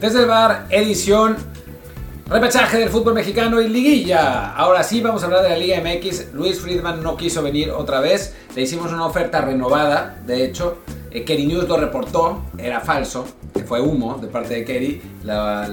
Desde el bar, edición repechaje del fútbol mexicano y liguilla. Ahora sí vamos a hablar de la Liga MX. Luis Friedman no quiso venir otra vez. Le hicimos una oferta renovada, de hecho. Eh, Kerry News lo reportó, era falso, fue humo de parte de Kerry, la,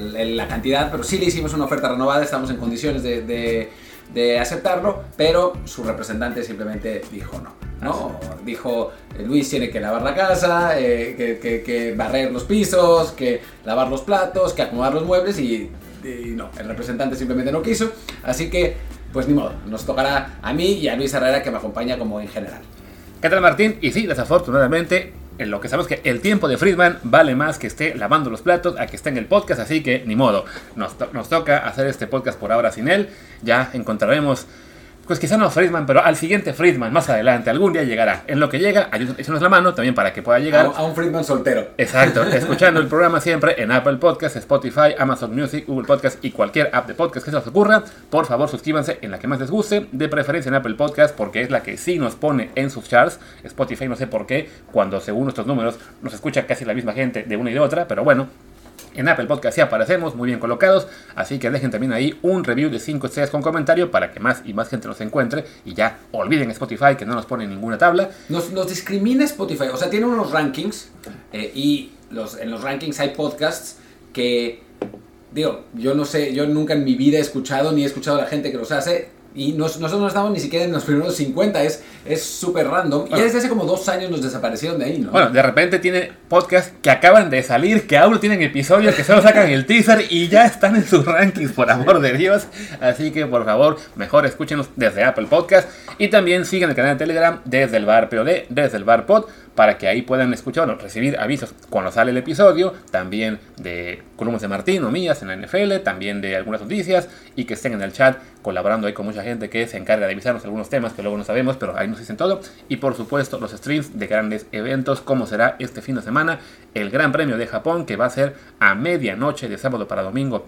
cantidad, pero sí le hicimos una oferta renovada, estamos en condiciones de aceptarlo, pero su representante simplemente dijo no. ¿No? Dijo, eh, Luis tiene que lavar la casa, eh, que, que- que barrer los pisos, que lavar los platos, que acomodar los muebles y, y no, el representante simplemente no quiso, así que pues ni modo, nos tocará a mí y a Luis Herrera que me acompaña como en general. ¿Qué tal Martín? Y sí, desafortunadamente, en lo que sabemos que el tiempo de Friedman vale más que esté lavando los platos a que esté en el podcast, así que ni modo. Nos, to- nos toca hacer este podcast por ahora sin él. Ya encontraremos, pues quizá no Friedman, pero al siguiente Friedman más adelante. Algún día llegará. En lo que llega, ayúdanos la mano también para que pueda llegar. A, un Friedman soltero. Exacto, escuchando el programa siempre en Apple Podcast, Spotify, Amazon Music, Google Podcast y cualquier app de podcast que se os ocurra. Por favor, suscríbanse en la que más les guste, de preferencia en Apple Podcast, porque es la que sí nos pone en sus charts. Spotify no sé por qué, cuando según nuestros números nos escucha casi la misma gente de una y de otra, pero bueno. En Apple Podcast sí aparecemos, muy bien colocados, así que dejen también ahí un review de 5 estrellas con comentario para que más y más gente nos encuentre. Y ya olviden Spotify que no nos pone ninguna tabla. Nos, nos discrimina Spotify, o sea, tiene unos rankings eh, y los, en los rankings hay podcasts que, digo, yo no sé, yo nunca en mi vida he escuchado ni he escuchado a la gente que los hace y nos- nosotros no estamos ni siquiera en los primeros 50, es es súper random y ya desde hace como dos años nos desaparecieron de ahí, ¿no? Bueno, de repente tiene podcasts que acaban de salir, que aún no tienen episodios, que solo sacan el teaser y ya están en sus rankings, por amor de Dios. Así que por favor, mejor escúchenos desde Apple Podcast y también sigan el canal de Telegram desde el bar POD, desde el bar Pod, para que ahí puedan escuchar o recibir avisos cuando sale el episodio, también de columnas de Martín o mías en la NFL, también de algunas noticias y que estén en el chat colaborando ahí con mucha gente que se encarga de avisarnos algunos temas que luego no sabemos, pero ahí nos dicen todo. Y por supuesto los streams de grandes eventos como será este fin de semana el Gran Premio de Japón que va a ser a medianoche de sábado para domingo.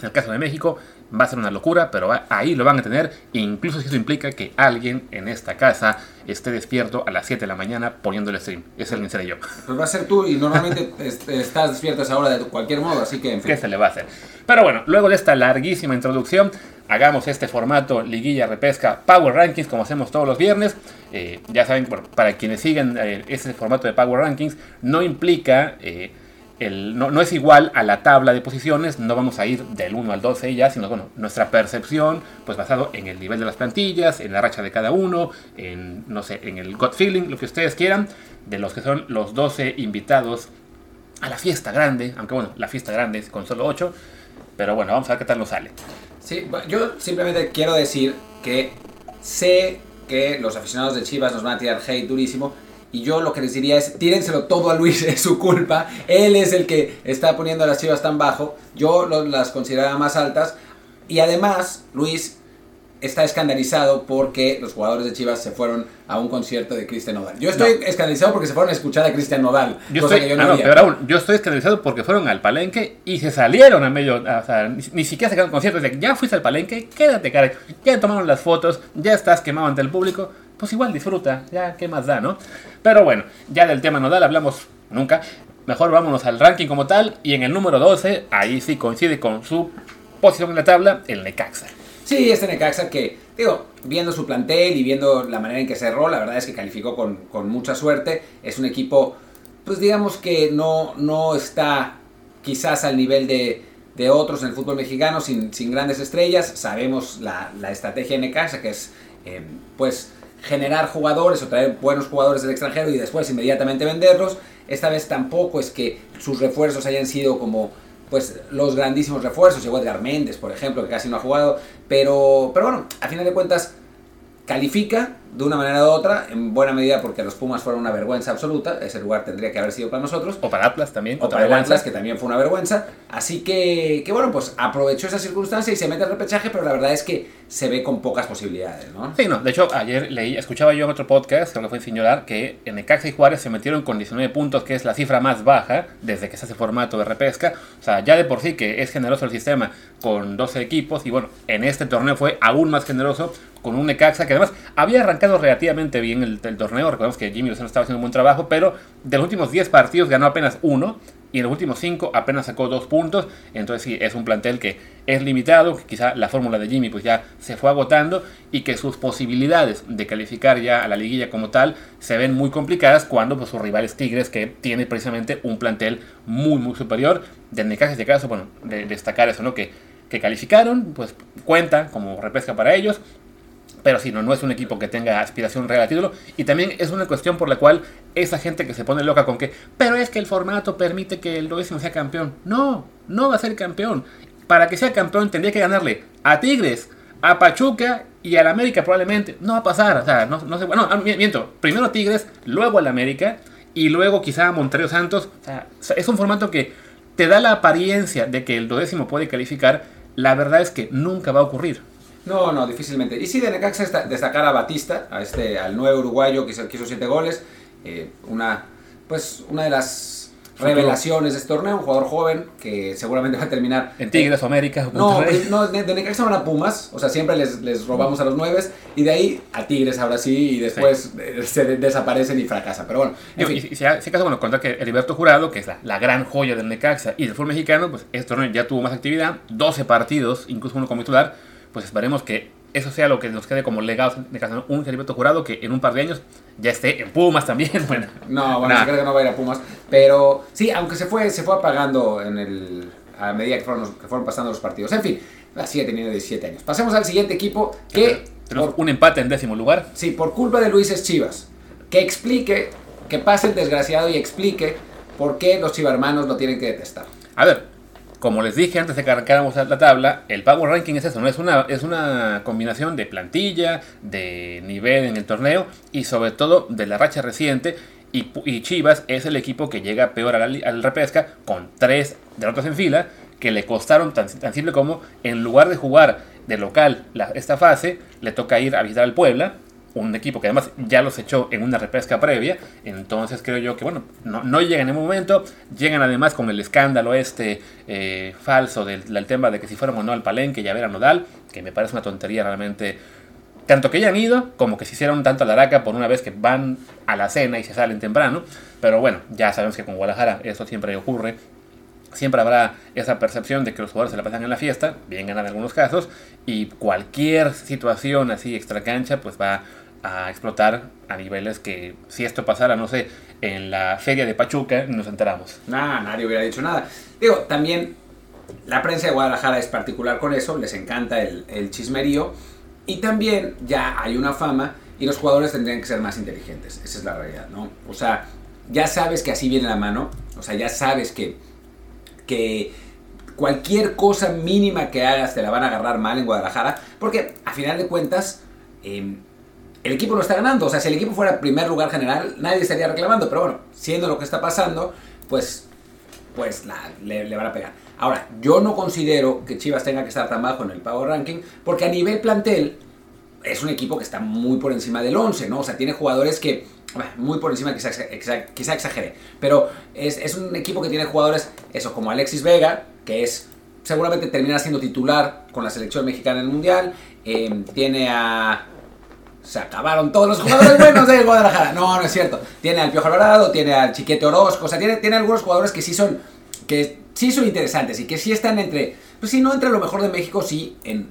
En el caso de México va a ser una locura, pero ahí lo van a tener, incluso si eso implica que alguien en esta casa esté despierto a las 7 de la mañana poniendo el stream. Ese alguien seré yo. Pues va a ser tú y normalmente est- estás despierto a esa hora de cualquier modo, así que en fin. ¿Qué se le va a hacer? Pero bueno, luego de esta larguísima introducción, hagamos este formato liguilla repesca Power Rankings como hacemos todos los viernes. Eh, ya saben, bueno, para quienes siguen eh, ese formato de Power Rankings, no implica, eh, el, no, no es igual a la tabla de posiciones, no vamos a ir del 1 al 12 ya, sino bueno, nuestra percepción, pues basado en el nivel de las plantillas, en la racha de cada uno, en, no sé, en el gut feeling, lo que ustedes quieran, de los que son los 12 invitados a la fiesta grande, aunque bueno, la fiesta grande es con solo 8, pero bueno, vamos a ver qué tal nos sale. Sí, yo simplemente quiero decir que sé que los aficionados de Chivas nos van a tirar hate durísimo. Y yo lo que les diría es, tírenselo todo a Luis, es su culpa. Él es el que está poniendo a las Chivas tan bajo. Yo lo- las consideraba más altas. Y además, Luis está escandalizado porque los jugadores de Chivas se fueron a un concierto de Cristian Nodal. Yo estoy escandalizado porque se fueron a escuchar a Cristian Nodal. Yo cosa estoy, que yo no ah, no, peor aún, yo estoy escandalizado porque fueron al palenque y se salieron a medio, o sea, ni, ni siquiera se quedaron conciertos. Ya fuiste al palenque, quédate, cara. Ya tomaron las fotos, ya estás quemado ante el público. Pues igual disfruta, ya qué más da, ¿no? Pero bueno, ya del tema nodal hablamos nunca. Mejor vámonos al ranking como tal. Y en el número 12, ahí sí coincide con su posición en la tabla, el Necaxa. Sí, este Necaxa que, digo, viendo su plantel y viendo la manera en que cerró, la verdad es que calificó con, con mucha suerte. Es un equipo, pues digamos que no, no está quizás al nivel de, de otros en el fútbol mexicano, sin, sin grandes estrellas. Sabemos la, la estrategia de Necaxa, que es, eh, pues, generar jugadores o traer buenos jugadores del extranjero y después inmediatamente venderlos. Esta vez tampoco es que sus refuerzos hayan sido como pues los grandísimos refuerzos, llegó Edgar Méndez, por ejemplo, que casi no ha jugado, pero, pero bueno, a final de cuentas califica de una manera u otra, en buena medida porque los Pumas fueron una vergüenza absoluta, ese lugar tendría que haber sido para nosotros, O para Atlas también. o para el. Atlas, que también fue una vergüenza, así que, que bueno, pues aprovechó esa circunstancia y se mete al repechaje, pero la verdad es que se ve con pocas posibilidades, ¿no? Sí, no, de hecho ayer leí, escuchaba yo en otro podcast, creo que fue en Señorar, que en Necaxa y Juárez se metieron con 19 puntos, que es la cifra más baja desde que se hace formato de repesca. O sea, ya de por sí que es generoso el sistema con 12 equipos, y bueno, en este torneo fue aún más generoso con un Necaxa que además había arrancado relativamente bien el, torneo. Recordemos que Jimmy Lozano estaba haciendo un buen trabajo, pero de los últimos 10 partidos ganó apenas uno. y en los últimos cinco apenas sacó dos puntos. Entonces sí, es un plantel que es limitado, que quizá la fórmula de Jimmy pues ya se fue agotando y que sus posibilidades de calificar ya a la liguilla como tal se ven muy complicadas cuando pues, sus rivales Tigres que tiene precisamente un plantel muy muy superior. De Necaxa, de caso, bueno, de destacar eso, ¿no? Que, que calificaron, pues cuenta como repesca para ellos. Pero sí, no, no es un equipo que tenga aspiración real a título. Y también es una cuestión por la cual esa gente que se pone loca con que, pero es que el formato permite que el duodécimo sea campeón. No, no va a ser campeón. Para que sea campeón tendría que ganarle a Tigres, a Pachuca y al América probablemente. No va a pasar. O sea, no, no sé. Bueno, ah, miento. Primero Tigres, luego al América y luego quizá a Monterrey Santos. O sea, es un formato que te da la apariencia de que el duodécimo puede calificar. La verdad es que nunca va a ocurrir. No, no, difícilmente. Y sí, de Necaxa destacar a Batista, a este, al nuevo uruguayo que hizo siete goles. Eh, una, pues, una de las revelaciones de este torneo, un jugador joven que seguramente va a terminar. En Tigres o América. No, no, de, Necaxa van a Pumas, o sea, siempre les, les robamos a los nueve y de ahí a Tigres ahora sí y después eh, se desaparecen y fracasan. Pero bueno, en fin. Y, si, acaso, bueno, contar que Heriberto Jurado, que es la, la, gran joya del Necaxa y del fútbol mexicano, pues este torneo ya tuvo más actividad, 12 partidos, incluso uno como titular pues esperemos que eso sea lo que nos quede como legado de un Heriberto Jurado que en un par de años ya esté en Pumas también. Bueno, no, bueno, creo que no va a ir a Pumas. Pero sí, aunque se fue, se fue apagando en el, a medida que fueron, que fueron pasando los partidos. En fin, sigue teniendo 17 años. Pasemos al siguiente equipo que... Tenemos un empate en décimo lugar. Sí, por culpa de Luis es Chivas. Que explique, que pase el desgraciado y explique por qué los chivarmanos lo tienen que detestar. A ver, como les dije antes de que arrancáramos la tabla, el Power Ranking es eso, ¿no? Es una, es una combinación de plantilla, de nivel en el torneo y sobre todo de la racha reciente. Y, Chivas es el equipo que llega peor al, al repesca con tres derrotas en fila que le costaron tan, tan simple como en lugar de jugar de local esta fase, le toca ir a visitar al Puebla un equipo que además ya los echó en una repesca previa, entonces creo yo que bueno, no, no llegan en el momento, llegan además con el escándalo este eh, falso del, tema de que si fuéramos no al palenque ya ver a Nodal, que me parece una tontería realmente, tanto que hayan ido como que se hicieron tanto a la araca por una vez que van a la cena y se salen temprano, pero bueno, ya sabemos que con Guadalajara eso siempre ocurre, siempre habrá esa percepción de que los jugadores se la pasan en la fiesta, bien ganan en algunos casos, y cualquier situación así extra cancha, pues va a explotar a niveles que si esto pasara, no sé, en la feria de Pachuca, nos enteramos. Nah, nadie hubiera dicho nada. Digo, también la prensa de Guadalajara es particular con eso, les encanta el, chismerío, y también ya hay una fama y los jugadores tendrían que ser más inteligentes, esa es la realidad, ¿no? O sea, ya sabes que así viene la mano, o sea, ya sabes que, que cualquier cosa mínima que hagas te la van a agarrar mal en Guadalajara, porque a final de cuentas, eh, el equipo no está ganando. O sea, si el equipo fuera primer lugar general, nadie estaría reclamando. Pero bueno, siendo lo que está pasando, pues, pues le, van a pegar. Ahora, yo no considero que Chivas tenga que estar tan bajo en el Power Ranking, porque a nivel plantel es un equipo que está muy por encima del 11, ¿no? O sea, tiene jugadores que, muy por encima, quizá, quizá exagere, pero es, un equipo que tiene jugadores, eso, como Alexis Vega, que es seguramente termina siendo titular con la selección mexicana en el Mundial, eh, tiene a se acabaron todos los jugadores buenos de Guadalajara. No, no es cierto. Tiene al Piojo Alvarado, tiene al Chiquete Orozco, o sea, tiene, tiene algunos jugadores que sí son que sí son interesantes y que sí están entre, pues sí, no entre lo mejor de México, sí en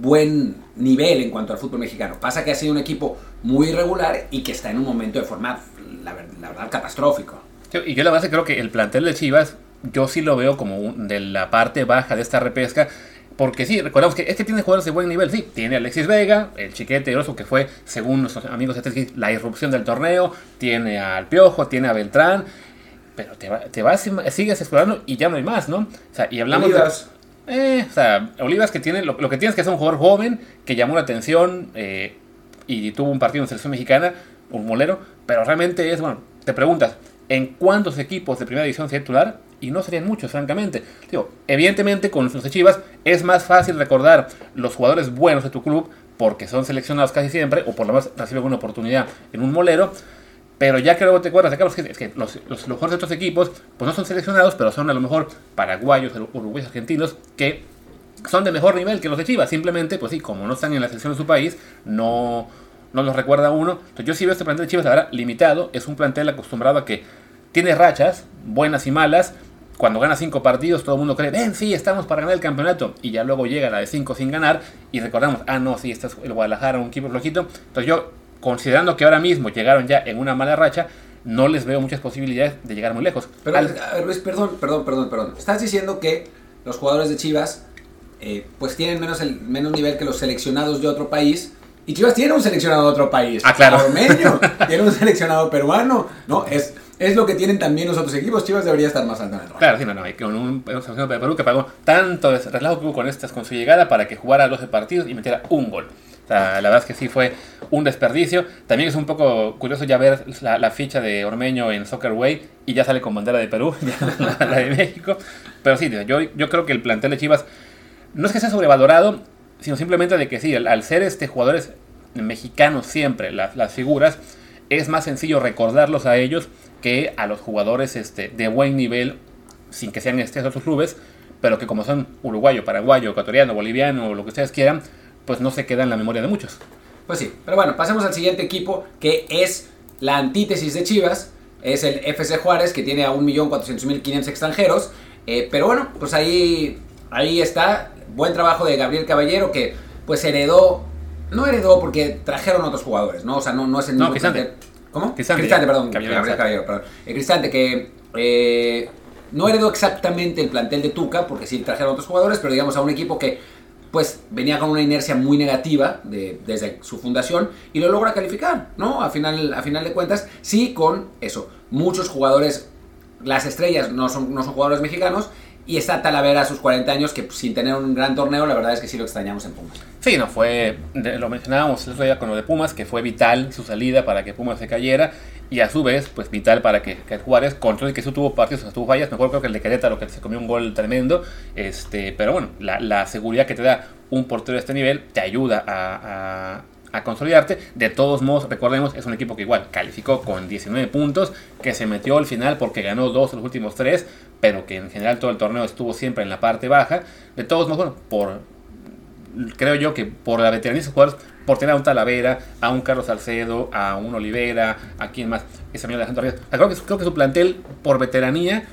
buen nivel en cuanto al fútbol mexicano. Pasa que ha sido un equipo muy irregular y que está en un momento de forma, la, verdad, catastrófico. Y yo la verdad creo que el plantel de Chivas, yo sí lo veo como de la parte baja de esta repesca porque sí, recordamos que este tiene jugadores de buen nivel, sí. Tiene Alexis Vega, el chiquete Oso, que fue, según nuestros amigos de la irrupción del torneo. Tiene al Piojo, tiene a Beltrán. Pero te, te vas, sigues explorando y ya no hay más, ¿no? O sea, y hablamos Olivas. de. Eh, o sea, Olivas que tiene. Lo, que tienes que es un jugador joven que llamó la atención eh, y tuvo un partido en selección mexicana, un molero. Pero realmente es, bueno, te preguntas, ¿en cuántos equipos de primera división se titular? Y no serían muchos, francamente. Digo, evidentemente con los Chivas es más fácil recordar los jugadores buenos de tu club porque son seleccionados casi siempre, o por lo menos reciben una oportunidad en un molero. Pero ya que luego te acuerdas, Carlos, es que los, los mejores de otros equipos, pues no son seleccionados, pero son a lo mejor paraguayos, uruguayos, argentinos, que son de mejor nivel que los de Chivas. Simplemente, pues sí, como no están en la selección de su país, no, no los recuerda uno. Entonces yo sí veo este plantel de Chivas ahora limitado. Es un plantel acostumbrado a que tiene rachas, buenas y malas, cuando gana cinco partidos, todo el mundo cree, ven, sí, estamos para ganar el campeonato. Y ya luego llega la de cinco sin ganar y recordamos, ah, no, sí, este es el Guadalajara, un equipo flojito. Entonces yo, considerando que ahora mismo llegaron ya en una mala racha, no les veo muchas posibilidades de llegar muy lejos. Pero, Al... Luis, perdón, perdón, perdón, perdón. Estás diciendo que los jugadores de Chivas, eh, pues tienen menos, el, menos nivel que los seleccionados de otro país. Y Chivas tiene un seleccionado de otro país. Ah, claro. Armenio, tiene un seleccionado peruano. No, es es lo que tienen también los otros equipos. Chivas debería estar más alto en el ranking. Claro, sí, no, no. Con un, selección de Perú que pagó tanto relajo que hubo con estas con su llegada para que jugara 12 partidos y metiera un gol. O sea, la verdad es que sí fue un desperdicio. También es un poco curioso ya ver la, ficha de Ormeño en Soccer Way y ya sale con bandera de Perú, la, de México. Pero sí, yo, yo creo que el plantel de Chivas no es que sea sobrevalorado, sino simplemente de que sí, al, ser este jugadores mexicanos siempre, las, las figuras, es más sencillo recordarlos a ellos que a los jugadores este, de buen nivel, sin que sean estos otros clubes, pero que como son uruguayo, paraguayo, ecuatoriano, boliviano, lo que ustedes quieran, pues no se queda en la memoria de muchos. Pues sí, pero bueno, pasemos al siguiente equipo que es la antítesis de Chivas, es el FC Juárez que tiene a 1.400.500 extranjeros, eh, pero bueno, pues ahí, ahí está, buen trabajo de Gabriel Caballero que pues heredó, no heredó porque trajeron otros jugadores, ¿no? O sea, no, no es el mismo... ¿Cómo? Cristante, perdón. El Cristante, que eh, no heredó exactamente el plantel de Tuca, porque sí trajeron otros jugadores, pero digamos a un equipo que pues venía con una inercia muy negativa desde su fundación y lo logra calificar, ¿no? A final, a final de cuentas, sí con eso, muchos jugadores, las estrellas no son, no son jugadores mexicanos y está Talavera a sus 40 años, que sin tener un gran torneo, la verdad es que sí lo extrañamos en Pumas. Sí, no, fue, lo mencionábamos el otro día con lo de Pumas, que fue vital su salida para que Pumas se cayera, y a su vez, pues vital para que, que Juárez, control que eso tuvo partidos, tuvo fallas, mejor creo que el de Querétaro, que se comió un gol tremendo, este, pero bueno, la, la seguridad que te da un portero de este nivel te ayuda a, a consolidarte. De todos modos, recordemos, es un equipo que igual calificó con 19 puntos, que se metió al final porque ganó dos de los últimos tres, pero que en general todo el torneo estuvo siempre en la parte baja. De todos modos, bueno, por, creo yo que por la veteranía de sus jugadores, por tener a un Talavera, a un Carlos Salcedo, a un Olivera, a quien más, ese amigo Alejandro Reyes. Creo que, creo que su plantel, por veteranía,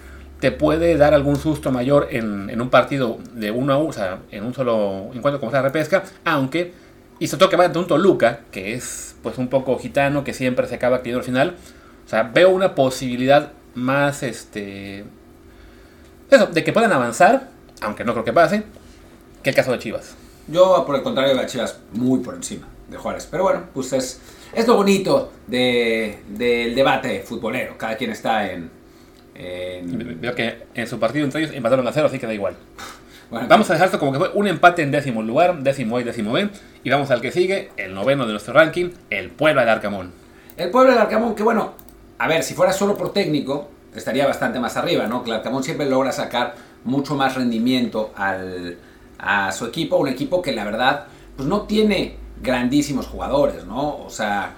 te puede dar algún susto mayor en, un partido de uno a uno, o sea, en un solo encuentro como sea repesca, aunque, y sobre todo que va ante un Toluca, que es pues un poco gitano, que siempre se acaba pidiendo al final. O sea, veo una posibilidad más, este, eso, de que puedan avanzar, aunque no creo que pase, que el caso de Chivas. Yo, por el contrario, veo a Chivas muy por encima de Juárez. Pero bueno, pues es, es lo bonito del debate futbolero. Cada quien está en, Veo que en su partido entre ellos empataron a cero, así que da igual. vamos a dejar esto como que fue un empate en décimo lugar, décimo A y décimo B. Y vamos al que sigue, el noveno de nuestro ranking, el Puebla del Arcamón. El Puebla del Arcamón, que bueno, a ver, si fuera solo por técnico, estaría bastante más arriba, ¿no? Clarcamón siempre logra sacar mucho más rendimiento al, a su equipo, un equipo que la verdad pues no tiene grandísimos jugadores, ¿no? O sea,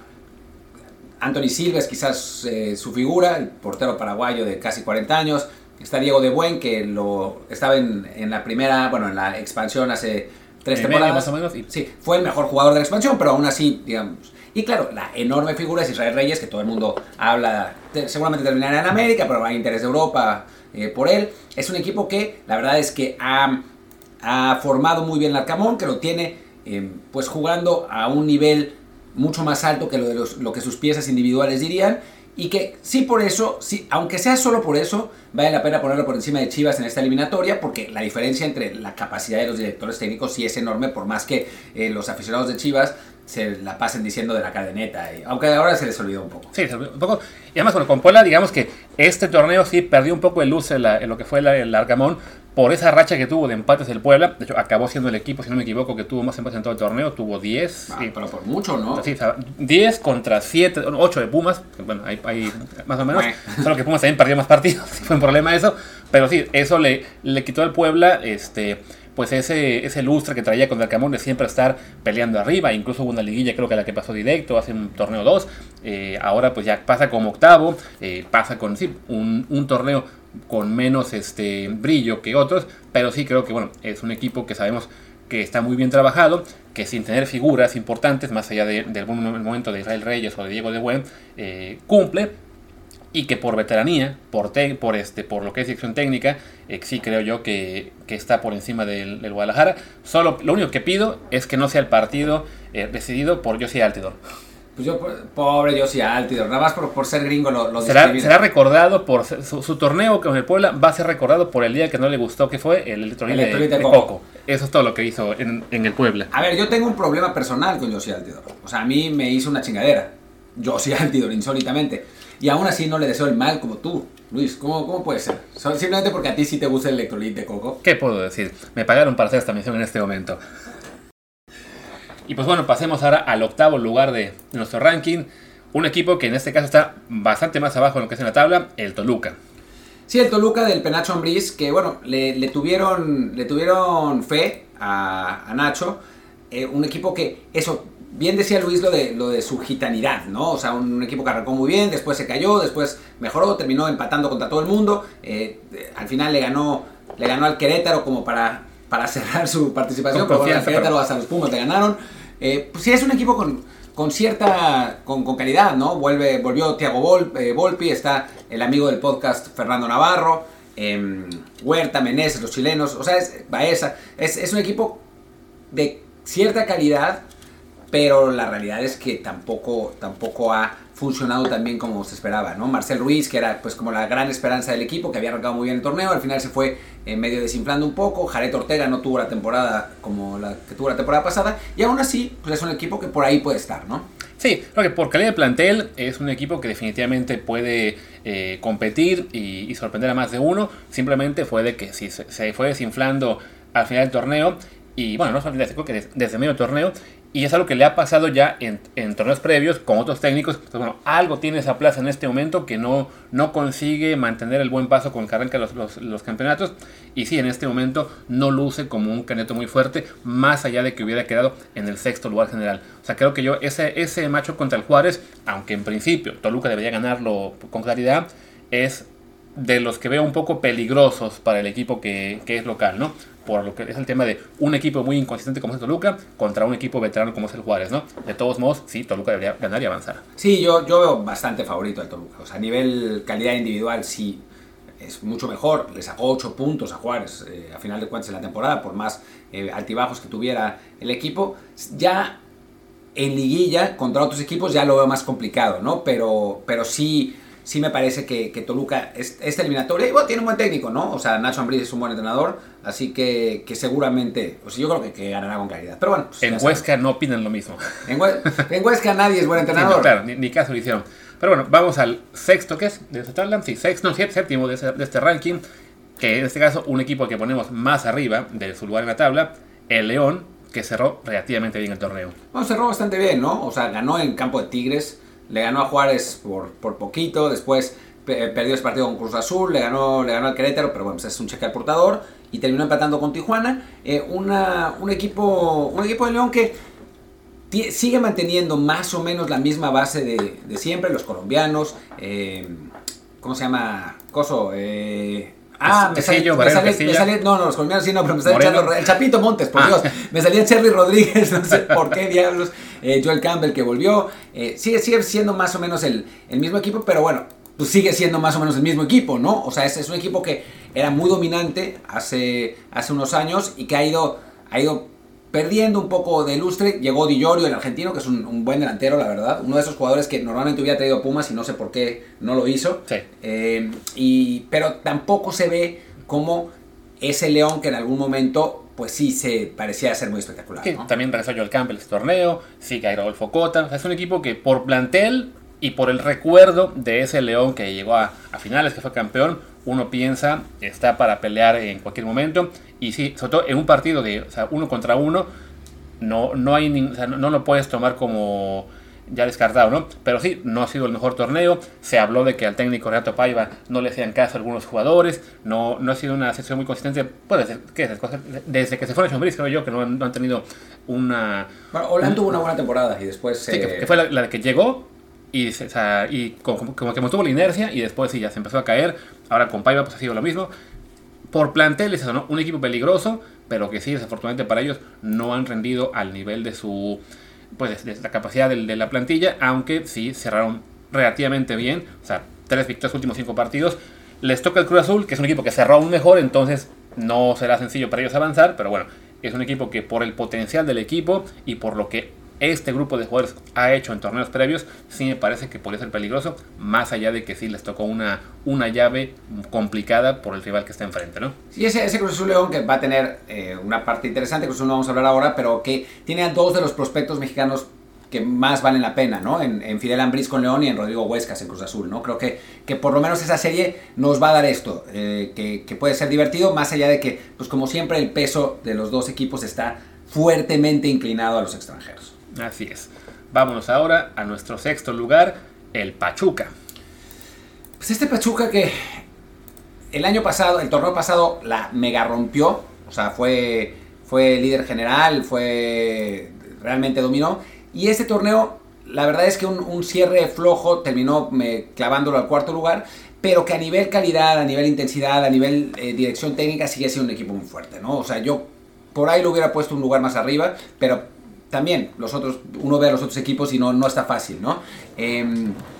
Anthony Silva es quizás eh, su figura, el portero paraguayo de casi 40 años. Está Diego de Buen, que lo estaba en, en la primera, bueno, en la expansión hace tres temporadas. más o menos. Sí, fue el mejor jugador de la expansión, pero aún así, digamos, y claro, la enorme figura es Israel Reyes, que todo el mundo habla, seguramente terminará en América, pero hay interés de Europa eh, por él. Es un equipo que la verdad es que ha, ha formado muy bien el Arcamón, que lo tiene eh, pues jugando a un nivel mucho más alto que lo, de los, lo que sus piezas individuales dirían. Y que sí por eso, sí, aunque sea solo por eso, vale la pena ponerlo por encima de Chivas en esta eliminatoria, porque la diferencia entre la capacidad de los directores técnicos sí es enorme, por más que eh, los aficionados de Chivas se la pasen diciendo de la cadeneta, y, aunque ahora se les olvidó un poco. Sí, un poco. Y además, bueno, con Puebla, digamos que este torneo sí perdió un poco el luz en, lo que fue el Arcamón por esa racha que tuvo de empates el Puebla. De hecho, acabó siendo el equipo, si no me equivoco, que tuvo más empates en todo el torneo. Tuvo 10. Ah, pero por mucho, ¿no? Sí, 10 contra 7, 8 de Pumas. Bueno, hay, más o menos. Solo que Pumas también perdió más partidos. fue un problema eso. Pero sí, eso le, le quitó al Puebla. Este pues ese, ese lustre que traía con el Camón de siempre estar peleando arriba, incluso hubo una liguilla creo que la que pasó directo hace un torneo 2, eh, ahora pues ya pasa como octavo, eh, pasa con sí, un, torneo con menos este, brillo que otros, pero sí creo que bueno, es un equipo que sabemos que está muy bien trabajado, que sin tener figuras importantes, más allá del momento de Israel Reyes o de Diego de Buen, eh, cumple, y que por veteranía, por, te- por, este, por lo que es dirección técnica, eh, sí creo yo que, que está por encima del, del Guadalajara. Solo lo único que pido es que no sea el partido eh, decidido por Josie Altidor. Pues yo, pobre Josie Altidor, nada más por, por ser gringo lo, lo Será, recordado por su, su torneo con el Puebla, va a ser recordado por el día que no le gustó, que fue el electrolit de, Electrolit de de coco. coco. Eso es todo lo que hizo en, en el Puebla. A ver, yo tengo un problema personal con Josie Altidor. O sea, a mí me hizo una chingadera. Josie Altidor, insólitamente. Y aún así no le deseo el mal como tú. Luis, ¿cómo, cómo puede ser? Simplemente porque a ti sí te gusta el electrolit de coco. ¿Qué puedo decir? Me pagaron para hacer esta misión en este momento. Y pues bueno, pasemos ahora al octavo lugar de nuestro ranking. Un equipo que en este caso está bastante más abajo de lo que es en la tabla, el Toluca. Sí, el Toluca del Penacho Ambriz, que bueno, le, le tuvieron, le tuvieron fe a, a Nacho. Eh, un equipo que, eso, bien decía Luis lo de, lo de su gitanidad, ¿no? O sea, un, equipo que arrancó muy bien, después se cayó, después mejoró, terminó empatando contra todo el mundo. eh, eh, al final le ganó, le ganó al Querétaro como para, para cerrar su participación, Con pero bueno, al confianza, Querétaro pero- hasta los Pumas le ganaron. Eh, pues sí, es un equipo con, con cierta, con, con calidad, ¿no? Vuelve, volvió Tiago Vol, eh, Volpi, está el amigo del podcast Fernando Navarro, em, Huerta, Meneses, los chilenos, o sea, es Baeza, es, es un equipo de cierta calidad, pero la realidad es que tampoco, tampoco ha funcionado tan bien como se esperaba, ¿no? Marcel Ruiz, que era pues como la gran esperanza del equipo, que había arrancado muy bien el torneo, al final se fue eh, medio desinflando un poco, Jared Ortega no tuvo la temporada como la que tuvo la temporada pasada, y aún así, pues es un equipo que por ahí puede estar, ¿no? Sí, creo que por calidad de plantel es un equipo que definitivamente puede eh, competir y, sorprender a más de uno. Simplemente fue de que si se, fue desinflando al final del torneo, y bueno, no solamente creo que des- desde medio torneo, y es algo que le ha pasado ya en, torneos previos con otros técnicos. Entonces, bueno, algo tiene esa plaza en este momento que no, no consigue mantener el buen paso con el que los, los campeonatos. Y sí, en este momento no luce como un candidato muy fuerte, más allá de que hubiera quedado en el sexto lugar general. O sea, creo que yo, ese, ese macho contra el Juárez, aunque en principio Toluca debería ganarlo con claridad, es de los que veo un poco peligrosos para el equipo que, que es local, ¿no? Por lo que es el tema de un equipo muy inconsistente como es Toluca contra un equipo veterano como es el Juárez, ¿no? De todos modos, sí, Toluca debería ganar y avanzar. Sí, yo, yo veo bastante favorito al Toluca. O sea, a nivel calidad individual sí es mucho mejor. Le sacó 8 puntos a Juárez eh, a final de cuentas en la temporada, por más eh, altibajos que tuviera el equipo. Ya en liguilla contra otros equipos ya lo veo más complicado, ¿no? Pero, pero sí, sí me parece que, que Toluca, es, esta eliminatoria, y bueno, tiene un buen técnico, ¿no? O sea, Nacho Ambriz es un buen entrenador, así que, que seguramente, o sea, yo creo que, que ganará con claridad. Pero bueno, pues, En. Huesca no opinan lo mismo. En, en Huesca nadie es buen Sí, no, entrenador. claro, ni, ni caso lo hicieron. Pero bueno, vamos al sexto, ¿qué es? De esta sí, sexto, no, séptimo de, ese- de este ranking, que en este caso un equipo que ponemos más arriba de su lugar en la tabla, el León, que cerró relativamente bien el torneo. Bueno, cerró bastante bien, ¿no? O sea, ganó en campo de Tigres, le ganó a Juárez por, por poquito, después pe- perdió ese partido con Cruz Azul, le ganó, le ganó al Querétaro, pero bueno, pues es un cheque al portador y terminó empatando con Tijuana. Eh, una, un, equipo, un equipo de León que sigue manteniendo más o menos la misma base de, de siempre, los colombianos, eh, ¿cómo se llama? Coso, eh, Ah, me sale, Castillo, me sale- me sale- no, no, los colombianos sí, no, pero me sale. Charlo- el Chapito Montes, por Ah. Dios. Me salía Cherry Rodríguez, no sé por qué diablos. Eh, Joel Campbell que volvió. Eh, sigue, sigue siendo más o menos el, el mismo equipo, pero bueno, pues sigue siendo más o menos el mismo equipo, ¿no? O sea, es, es un equipo que era muy dominante hace, hace unos años y que ha ido, ha ido perdiendo un poco de lustre. Llegó Di Llorio, el argentino, que es un, un buen delantero, la verdad. Uno de esos jugadores que normalmente hubiera traído Pumas y no sé por qué no lo hizo. Sí. Eh, y, pero tampoco se ve como ese León que en algún momento, pues sí, se parecía ser muy espectacular. Que ¿no? También regresó Joel Campbell este torneo, sigue ahí Rodolfo Cota. O sea, es un equipo que por plantel y por el recuerdo de ese León que llegó a, a finales, que fue campeón, uno piensa está para pelear en cualquier momento. Y sí, sobre todo en un partido de o sea, uno contra uno, no, no, hay o sea, no, no lo puedes tomar como ya descartado, ¿no? Pero sí, no ha sido el mejor torneo. Se habló de que al técnico Renato Paiva no le hacían caso a algunos jugadores. No, no ha sido una sección muy consistente. Pues desde, ¿qué? desde, desde que se fue a Chambris, creo yo, que no, han- no han tenido una. Bueno, Holland tuvo una buena temporada y después... Sí, que, que fue la, la que llegó y, se- o sea, y como, como- como que mantuvo la inercia y después sí ya se empezó a caer. Ahora con Paiva pues ha sido lo mismo. Por plantel es eso, ¿no? Un equipo peligroso, pero que sí, desafortunadamente para ellos no han rendido al nivel de su pues de, la capacidad de, la plantilla, aunque sí cerraron relativamente bien. O sea, tres victorias últimos cinco partidos. Les toca el Cruz Azul, que es un equipo que cerró aún mejor, entonces no será sencillo para ellos avanzar, pero bueno, es un equipo que por el potencial del equipo y por lo que este grupo de jugadores ha hecho en torneos previos, sí me parece que puede ser peligroso, más allá de que sí les tocó una, una llave complicada por el rival que está enfrente, ¿no? Sí, ese, Cruz Azul León que va a tener eh, una parte interesante, Cruz Azul no vamos a hablar ahora, pero que tiene a dos de los prospectos mexicanos que más valen la pena, ¿no? En, en Fidel Ambriz con León y en Rodrigo Huescas en Cruz Azul, ¿no? Creo que, que por lo menos esa serie nos va a dar esto, eh, que, que puede ser divertido, más allá de que, pues como siempre, el peso de los dos equipos está fuertemente inclinado a los extranjeros. Así es. Vámonos ahora a nuestro sexto lugar, el Pachuca. Pues este Pachuca que el año pasado, el torneo pasado, la mega rompió. O sea, fue, fue líder general, fue. realmente dominó. Y este torneo, la verdad es que un, cierre flojo terminó clavándolo al cuarto lugar. Pero que a nivel calidad, a nivel intensidad, a nivel eh, dirección técnica, sigue siendo un equipo muy fuerte, ¿no? O sea, yo por ahí lo hubiera puesto un lugar más arriba, pero también los otros, uno ve a los otros equipos y no, no está fácil, ¿no? Eh,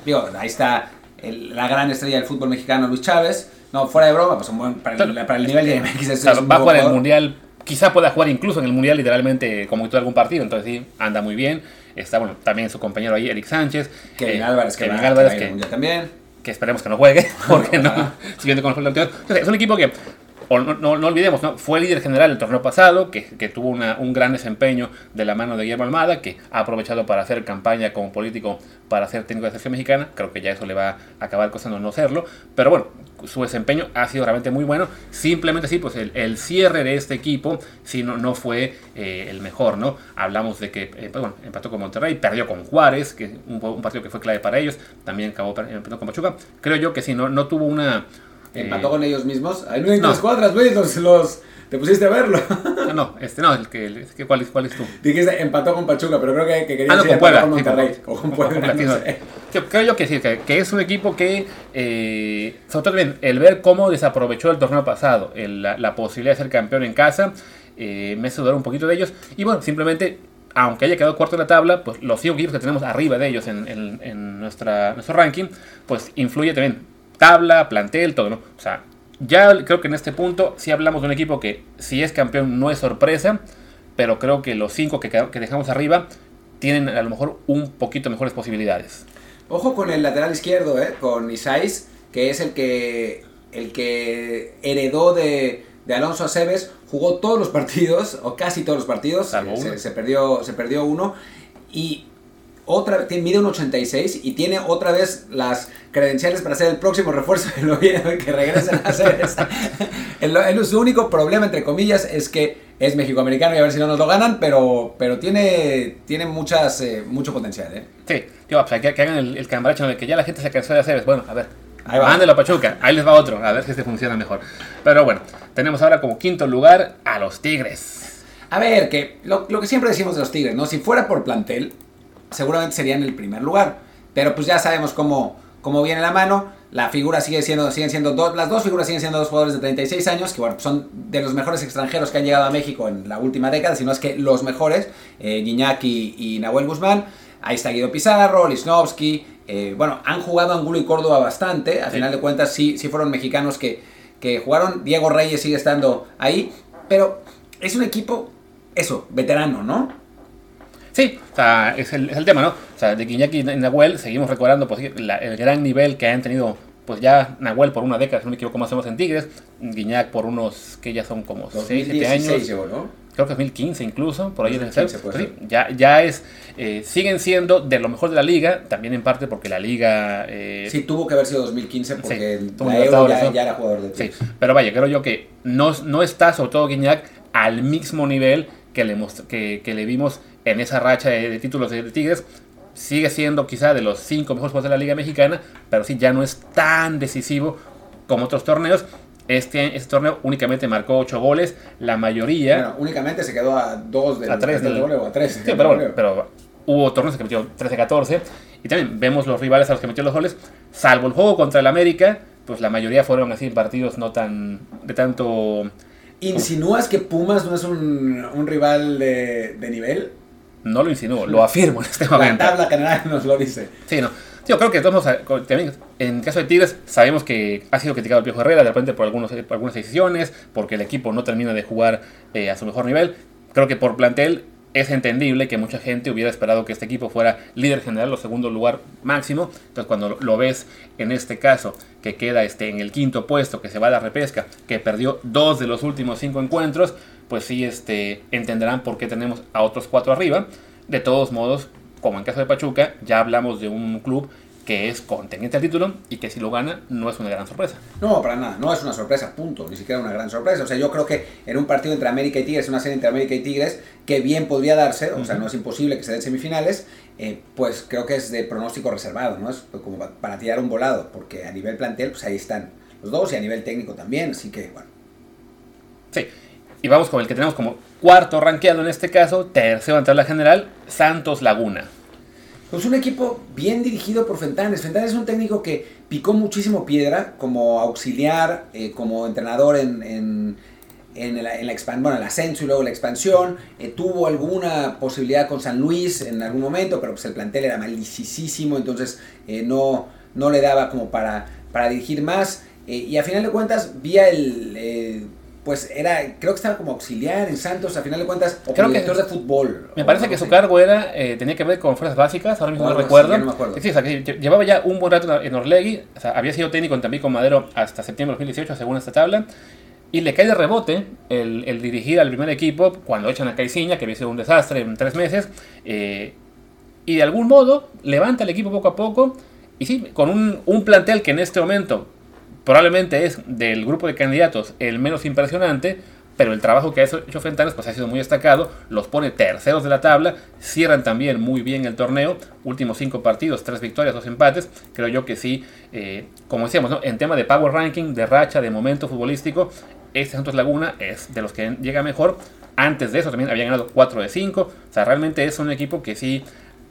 digo, ahí está el, la gran estrella del fútbol mexicano, Luis Chávez. No, fuera de broma, pues un buen, para, el, para, el, nivel de MX es, claro, va a jugar el Mundial, quizá pueda jugar incluso en el Mundial literalmente como todo algún partido, entonces sí, anda muy bien. Está, bueno, también su compañero ahí, Eric Sánchez. Kevin eh, Álvarez, Kevin que Álvarez, que, que también. Que esperemos que no juegue, porque no, siguiendo con los anteriores. Es un equipo que no, no, olvidemos, ¿no? fue líder general el torneo pasado, que, tuvo un gran desempeño de la mano de Guillermo Almada, que ha aprovechado para hacer campaña como político para ser técnico de selección mexicana. Creo que ya eso le va a acabar costando no serlo. Pero bueno, su desempeño ha sido realmente muy bueno. Simplemente sí, pues el, cierre de este equipo sí no, no fue eh, el mejor, ¿no? Hablamos de que eh, bueno, empató con Monterrey, perdió con Juárez, que un, un, partido que fue clave para ellos. También acabó con Pachuca. Creo yo que sí, no, no tuvo una empató eh, con ellos mismos. Ahí no hay no. cuadras, güey, los, los, te pusiste a verlo. no, no, este no, el que, el que ¿cuál, es, ¿cuál es tú? Dijiste empató con Pachuca, pero creo que, que quería ah, no, con Puebla, con Monterrey. Sí, o con Puebla, no sé. yo, creo yo que sí, que, que, es un equipo que, eh, sobre todo bien, el ver cómo desaprovechó el torneo pasado, el, la, la, posibilidad de ser campeón en casa, eh, me hace dudar un poquito de ellos. Y bueno, simplemente aunque haya quedado cuarto en la tabla, pues los cinco equipos que tenemos arriba de ellos en, en, en nuestra, nuestro ranking, pues influye también tabla, plantel, todo, ¿no? O sea, ya creo que en este punto sí hablamos de un equipo que si es campeón no es sorpresa, pero creo que los cinco que, que dejamos arriba tienen a lo mejor un poquito mejores posibilidades. Ojo con el lateral izquierdo, ¿eh? con Isais, que es el que, el que heredó de, de Alonso Aceves, jugó todos los partidos, o casi todos los partidos, se, se, perdió, se perdió uno, y otra mide un 86 y tiene otra vez las credenciales para ser el próximo refuerzo del que regresen a hacer esa. el, el, su único problema, entre comillas, es que es mexicoamericano y a ver si no nos lo ganan, pero, pero tiene, tiene muchas, eh, mucho potencial. ¿eh? Sí, tío, pues, que, que, hagan el, el cambaracho de que ya la gente se cansó de hacer. Bueno, a ver, Ahí va. Mándelo a Pachuca, ahí les va otro, a ver si este funciona mejor. Pero bueno, tenemos ahora como quinto lugar a los Tigres. A ver, que lo, lo que siempre decimos de los Tigres, ¿no? Si fuera por plantel, seguramente sería en el primer lugar. Pero pues ya sabemos cómo, cómo viene la mano. La figura sigue siendo, siguen siendo dos, las dos figuras siguen siendo dos jugadores de 36 años, que bueno, son de los mejores extranjeros que han llegado a México en la última década, si no es que los mejores, eh, Guiñac y, y, Nahuel Guzmán. Ahí está Guido Pizarro, Lisnowski. Eh, bueno, han jugado Angulo y Córdoba bastante. Al sí. final de cuentas, sí, sí fueron mexicanos que, que jugaron. Diego Reyes sigue estando ahí. Pero es un equipo, eso, veterano, ¿no? Sí, o sea, es el, es el tema, ¿no? O sea, de Guiñaki y Nahuel seguimos recordando pues, la, el gran nivel que han tenido, pues ya Nahuel por una década, si no me equivoco, más o menos en Tigres, Guiñac por unos que ya son como 6, 7 años. Llevo, ¿no? Creo que 2015 incluso, por ahí en el. Pues sí, ya, ya es, eh, siguen siendo de lo mejor de la liga, también en parte porque la liga... Eh, sí, tuvo que haber sido 2015 porque sí, la Euro ya, ya, era jugador de Sí, pero vaya, creo yo que no, no está, sobre todo Guiñac, al mismo nivel que le, que, que le vimos en esa racha de, de títulos de, de, Tigres. Sigue siendo quizá de los cinco mejores jugadores de la Liga Mexicana, pero sí ya no es tan decisivo como otros torneos. Este, este torneo únicamente marcó 8 goles, la mayoría. Bueno, únicamente se quedó a 2 del, a 3 del, del o a 3. Sí, pero, pero hubo torneos que metió 13-14. Y también vemos los rivales a los que metió los goles, salvo el juego contra el América, pues la mayoría fueron así partidos no tan de tanto ¿Insinúas que Pumas no es un, un rival de, de, nivel? No lo insinúo, lo afirmo en este momento. La tabla general nos lo dice. Sí, no. Yo creo que todos, también en el caso de Tigres sabemos que ha sido criticado el Piojo Herrera de repente por, algunos, por algunas decisiones, porque el equipo no termina de jugar eh, a su mejor nivel. Creo que por plantel es entendible que mucha gente hubiera esperado que este equipo fuera líder general o segundo lugar máximo. Entonces cuando lo ves en este caso, que queda este, en el quinto puesto, que se va a la repesca, que perdió dos de los últimos cinco encuentros, pues sí este, entenderán por qué tenemos a otros cuatro arriba. De todos modos, como en caso de Pachuca, ya hablamos de un club que es contendiente al título y que si lo gana no es una gran sorpresa. No, para nada, no es una sorpresa, punto, ni siquiera una gran sorpresa. O sea, yo creo que en un partido entre América y Tigres, una serie entre América y Tigres, que bien podría darse, o sea, no es imposible que se den semifinales, eh, pues creo que es de pronóstico reservado, ¿no? Es como para tirar un volado, porque a nivel plantel, pues ahí están los dos y a nivel técnico también, así que bueno. Sí, y vamos con el que tenemos como cuarto rankeado en este caso, tercero en tabla general, Santos Laguna. Pues un equipo bien dirigido por Fentanes. Fentanes es un técnico que picó muchísimo piedra como auxiliar, eh, como entrenador en, en, en, el, en la el ascenso y luego la expansión. Eh, tuvo alguna posibilidad con San Luis en algún momento, pero pues el plantel era malicísimo, entonces eh, no, no le daba como para, para dirigir más. y a final de cuentas, vía el pues era, creo que estaba como auxiliar en Santos, a final de cuentas, o creo director de fútbol. Me parece que su cargo era, eh, tenía que ver con fuerzas básicas, ahora mismo no, recuerdo. Sí, o sea, que llevaba ya un buen rato en Orlegui, o sea, había sido técnico en Tampico Madero hasta septiembre de 2018, según esta tabla, y le cae de rebote el, el dirigir al primer equipo cuando echan a Caiciña, que había sido un desastre en tres meses, eh, y de algún modo levanta el equipo poco a poco, y sí, con un, un plantel que en este momento probablemente es del grupo de candidatos el menos impresionante, pero el trabajo que ha hecho Fentanes pues ha sido muy destacado, los pone terceros de la tabla, cierran también muy bien el torneo, últimos cinco partidos, tres victorias, dos empates, creo yo que sí, eh, como decíamos, ¿no? en tema de power ranking, de racha, de momento futbolístico, este Santos Laguna es de los que llega mejor, antes de eso también había ganado 4 de 5, o sea, realmente es un equipo que sí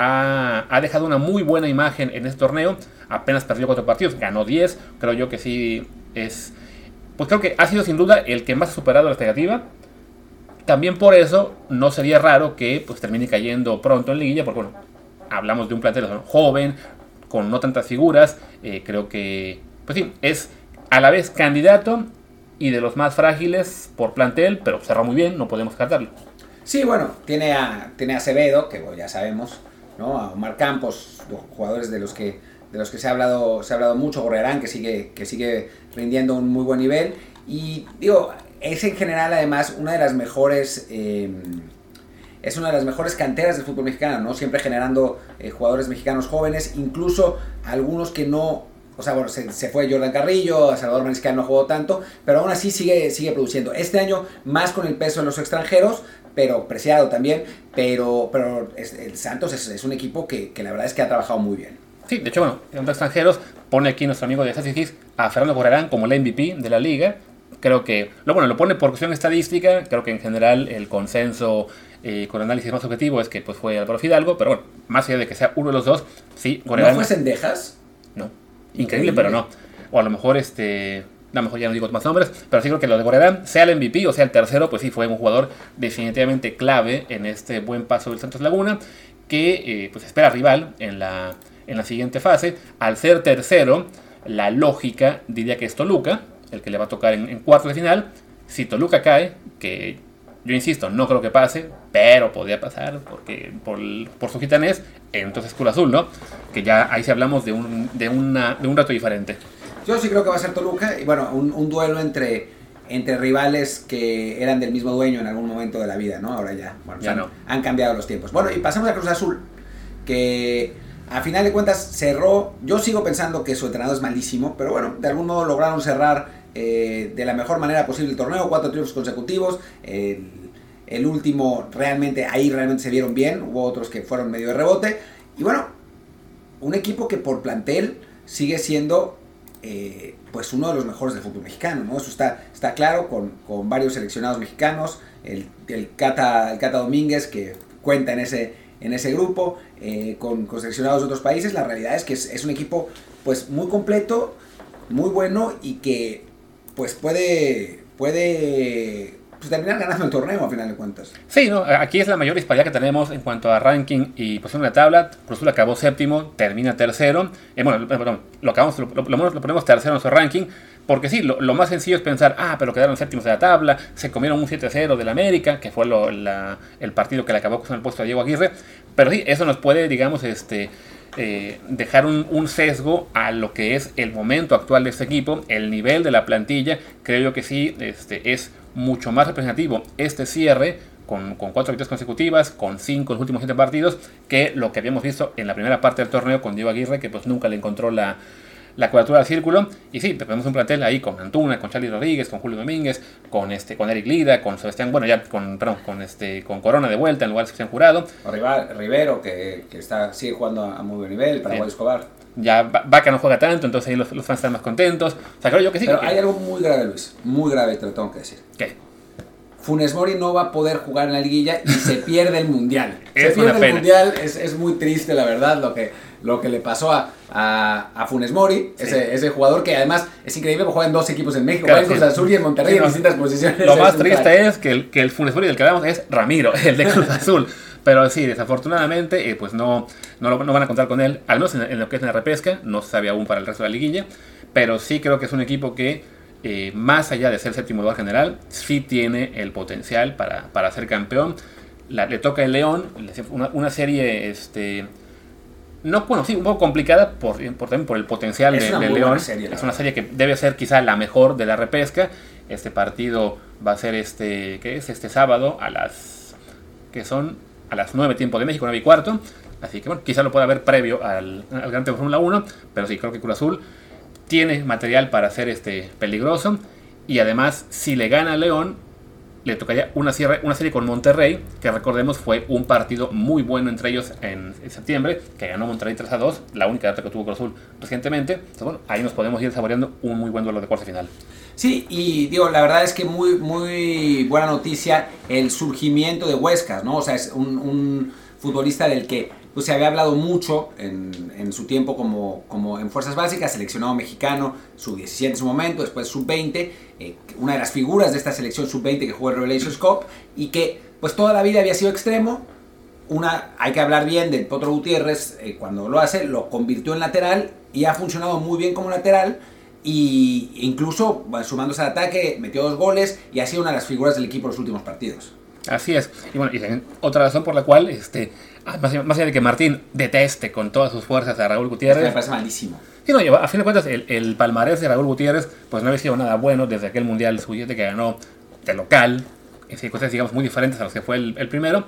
ha, dejado una muy buena imagen en este torneo. Apenas perdió cuatro partidos, ganó 10. Creo yo que sí es. Pues creo que ha sido sin duda el que más ha superado la expectativa. También por eso no sería raro que pues, termine cayendo pronto en liguilla, porque bueno, hablamos de un plantel joven, con no tantas figuras. Eh, creo que, pues sí, es a la vez candidato y de los más frágiles por plantel, pero cerró muy bien, no podemos cartarlo. Sí, bueno, tiene a, tiene a Acevedo, que ya sabemos, a Omar Campos, jugadores de los que, de los que se, ha hablado, se ha hablado mucho, Gorrerán, que sigue, que sigue rindiendo un muy buen nivel. Y digo, es en general además una de las mejores... Em, es una de las mejores canteras del fútbol mexicano, ¿no? Siempre generando eh, jugadores mexicanos jóvenes, incluso algunos que no o sea, bueno, se, fue Jordan Carrillo, Salvador Mariscal no jugó tanto, pero aún así sigue, sigue produciendo. Este año más con el peso de los extranjeros, pero preciado también, pero, pero el Santos es, un equipo que, la verdad es que ha trabajado muy bien. Sí, de hecho, bueno, en los extranjeros, pone aquí nuestro amigo de Assassin's a Fernando Correrán como el MVP de la liga. Creo que, lo bueno, lo pone por cuestión estadística, creo que en general el consenso eh, con análisis más objetivo es que pues fue Álvaro Fidalgo, pero bueno, más allá de que sea uno de los dos, sí, Correrán... ¿No fue Sendejas? No, increíble, pero no. O a lo mejor este lo mejor ya no digo más nombres, pero sí creo que lo de Gorerán, sea el MVP o sea el tercero, pues sí fue un jugador definitivamente clave en este buen paso del Santos Laguna, que eh, pues espera rival en la, en la siguiente fase. Al ser tercero, la lógica diría que es Toluca, el que le va a tocar en, cuarto de final. Si Toluca cae, que yo insisto, no creo que pase, pero podría pasar porque por, por su gitanés, entonces Cruz Azul, ¿no? Que ya ahí sí hablamos de un, de, una, de un rato diferente. Yo sí creo que va a ser Toluca y bueno, un, duelo entre, entre rivales que eran del mismo dueño en algún momento de la vida, ¿no? Ahora ya, bueno, ya no. han cambiado los tiempos. Bueno, y pasamos a Cruz Azul, que a final de cuentas cerró, yo sigo pensando que su entrenador es malísimo, pero bueno, de algún modo lograron cerrar eh, de la mejor manera posible el torneo, cuatro triunfos consecutivos. el último realmente, ahí realmente se vieron bien, hubo otros que fueron medio de rebote. Y bueno, un equipo que por plantel sigue siendo eh, pues uno de los mejores del fútbol mexicano, ¿no? Eso está, está claro con, varios seleccionados mexicanos, el, el, Cata, el Cata Domínguez que cuenta en ese, en ese grupo, eh, con, seleccionados de otros países, la realidad es que es, un equipo pues muy completo, muy bueno y que pues puede, puede pues, terminar ganando el torneo a final de cuentas. Sí, ¿no? aquí es la mayor disparidad que tenemos en cuanto a ranking y posición en la tabla. Cruz Azul acabó séptimo, termina tercero. Eh, bueno, lo, lo, acabamos, lo, lo, ponemos tercero en nuestro ranking. Porque sí, lo, lo, más sencillo es pensar, ah, pero quedaron séptimos de la tabla, se comieron un 7-0 del América, que fue lo, la, el partido que le acabó con el puesto a Diego Aguirre. Pero sí, eso nos puede, digamos, este, eh, dejar un, sesgo a lo que es el momento actual de este equipo, el nivel de la plantilla. Creo yo que sí, este, es mucho más representativo este cierre con, con, cuatro victorias consecutivas, con cinco en los últimos siete partidos, que lo que habíamos visto en la primera parte del torneo con Diego Aguirre, que pues nunca le encontró la, la cuadratura del círculo. Y sí, tenemos un plantel ahí con Antuna, con Charlie Rodríguez, con Julio Domínguez, con este, con Eric Lida, con Sebastián, bueno ya con, perdón, con este, con Corona de vuelta en lugar de Sebastián Jurado. Rivero, que, que está, sigue jugando a muy buen nivel, para Escobar. Ya Vaca no juega tanto, entonces ahí los, los, fans están más contentos. O sea, creo yo que sí. Pero que... hay algo muy grave, Luis. Muy grave, te lo tengo que decir. ¿Qué? Funes Mori no va a poder jugar en la liguilla y se pierde el mundial. Es se pierde una pena. el mundial, es, es, muy triste, la verdad, lo que, lo que le pasó a, a, a Funes Mori, sí. ese, ese, jugador que además es increíble porque juega en dos equipos en México, claro, juega en Cruz Azul y en Monterrey sí, en no. distintas posiciones. Lo más triste es que el, que el Funes Mori del que hablamos es Ramiro, el de Cruz Azul. Pero sí, desafortunadamente, eh, pues no, no, lo, no, van a contar con él, al menos en, en, lo que es en la repesca, no se sabe aún para el resto de la liguilla, pero sí creo que es un equipo que, eh, más allá de ser séptimo lugar general, sí tiene el potencial para, para ser campeón. La, le toca el León, una, una serie, este, no, bueno, sí, un poco complicada por, por, también por el potencial es de, de León. Serie, es una serie que debe ser quizá la mejor de la repesca. Este partido va a ser este, ¿qué es? Este sábado a las, que son a las 9 tiempo de México, 9 y cuarto. Así que bueno, quizá lo pueda ver previo al, al Gran Premio Fórmula 1, pero sí, creo que Cruz Azul tiene material para ser este peligroso. Y además, si le gana a León, le tocaría una, cierre, una serie con Monterrey, que recordemos fue un partido muy bueno entre ellos en, en septiembre, que ganó Monterrey 3 a 2, la única data que tuvo Cruz Azul recientemente. Bueno, ahí nos podemos ir saboreando un muy buen duelo de cuarto final. Sí, y digo, la verdad es que muy, muy buena noticia el surgimiento de Huescas, ¿no? O sea, es un, futbolista del que pues, se había hablado mucho en, en su tiempo como, como, en Fuerzas Básicas, seleccionado mexicano, sub-17 en su momento, después sub-20, eh, una de las figuras de esta selección sub-20 que jugó el Revelations Cup y que pues toda la vida había sido extremo. Una, hay que hablar bien del Potro Gutiérrez eh, cuando lo hace, lo convirtió en lateral y ha funcionado muy bien como lateral y incluso sumándose al ataque metió dos goles y ha sido una de las figuras del equipo en los últimos partidos. Así es. Y bueno, y otra razón por la cual, este, más, más allá de que Martín deteste con todas sus fuerzas a Raúl Gutiérrez. Me parece malísimo. Sí, no, a fin de cuentas, el, el, palmarés de Raúl Gutiérrez, pues no había sido nada bueno desde aquel Mundial sub que ganó de local, en circunstancias, digamos, muy diferentes a los que fue el, el primero.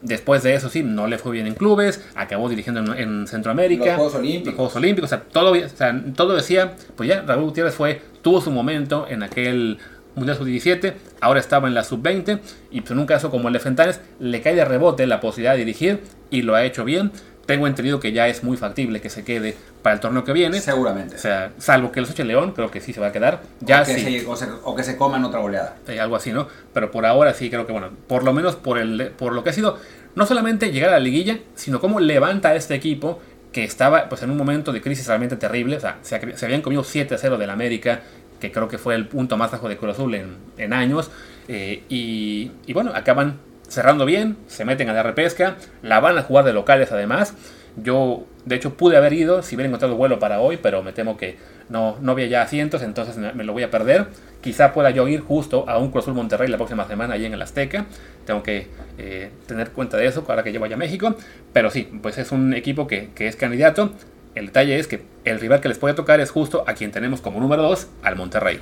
Después de eso, sí, no le fue bien en clubes, acabó dirigiendo en, en Centroamérica. Los Juegos Olímpicos. Los Juegos Olímpicos, o sea, todo, o sea, todo decía, pues ya, Raúl Gutiérrez fue, tuvo su momento en aquel Mundial Sub-17, ahora estaba en la Sub-20, y pues en un caso como el de Fentanes, le cae de rebote la posibilidad de dirigir, y lo ha hecho bien. Tengo entendido que ya es muy factible que se quede para el torneo que viene. Seguramente. O sea, salvo que los eche León, creo que sí se va a quedar. Ya o, que sí. se, o, se, o que se coman otra goleada. Eh, algo así, ¿no? Pero por ahora sí creo que, bueno, por lo menos por, el, por lo que ha sido, no solamente llegar a la liguilla, sino cómo levanta a este equipo que estaba pues en un momento de crisis realmente terrible. O sea, se, se habían comido 7-0 del América, que creo que fue el punto más bajo de Cruz Azul en, en años. Eh, y, y, bueno, acaban cerrando bien, se meten a la repesca, la van a jugar de locales además. Yo, de hecho, pude haber ido si hubiera encontrado vuelo para hoy, pero me temo que no, no había ya asientos, entonces me, lo voy a perder. Quizá pueda yo ir justo a un Cruz Azul Monterrey la próxima semana ahí en el Azteca. Tengo que eh, tener cuenta de eso ahora que yo vaya a México. Pero sí, pues es un equipo que, que es candidato. El detalle es que el rival que les puede tocar es justo a quien tenemos como número 2, al Monterrey.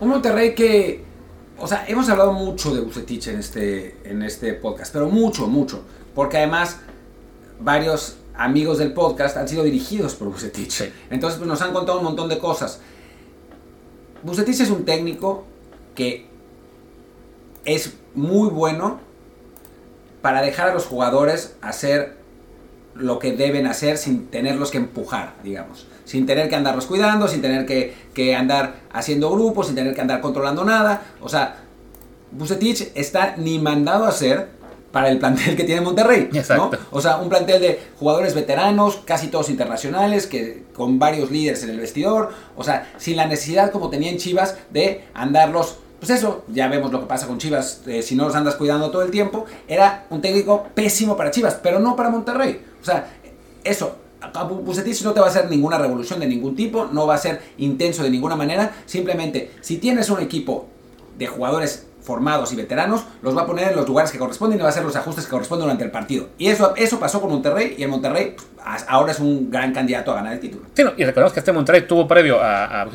Un Monterrey que, o sea, hemos hablado mucho de Bucetich en este, en este podcast, pero mucho, mucho. Porque además varios amigos del podcast han sido dirigidos por Bucetich. Sí. Entonces pues, nos han contado un montón de cosas. Bucetich es un técnico que es muy bueno para dejar a los jugadores hacer lo que deben hacer sin tenerlos que empujar, digamos. Sin tener que andarlos cuidando, sin tener que, que andar haciendo grupos, sin tener que andar controlando nada. O sea, Bucetich está ni mandado a hacer para el plantel que tiene Monterrey. Exacto. ¿no? O sea, un plantel de jugadores veteranos, casi todos internacionales, que con varios líderes en el vestidor. O sea, sin la necesidad, como tenía en Chivas, de andarlos pues eso, ya vemos lo que pasa con Chivas, eh, si no los andas cuidando todo el tiempo, era un técnico pésimo para Chivas, pero no para Monterrey. O sea, eso, Bucetich no te va a hacer ninguna revolución de ningún tipo, no va a ser intenso de ninguna manera, simplemente si tienes un equipo de jugadores formados y veteranos, los va a poner en los lugares que corresponden y va a hacer los ajustes que corresponden durante el partido. Y eso, eso pasó con Monterrey y el Monterrey pues, ahora es un gran candidato a ganar el título. Sí, y recordemos que este Monterrey tuvo previo a, a,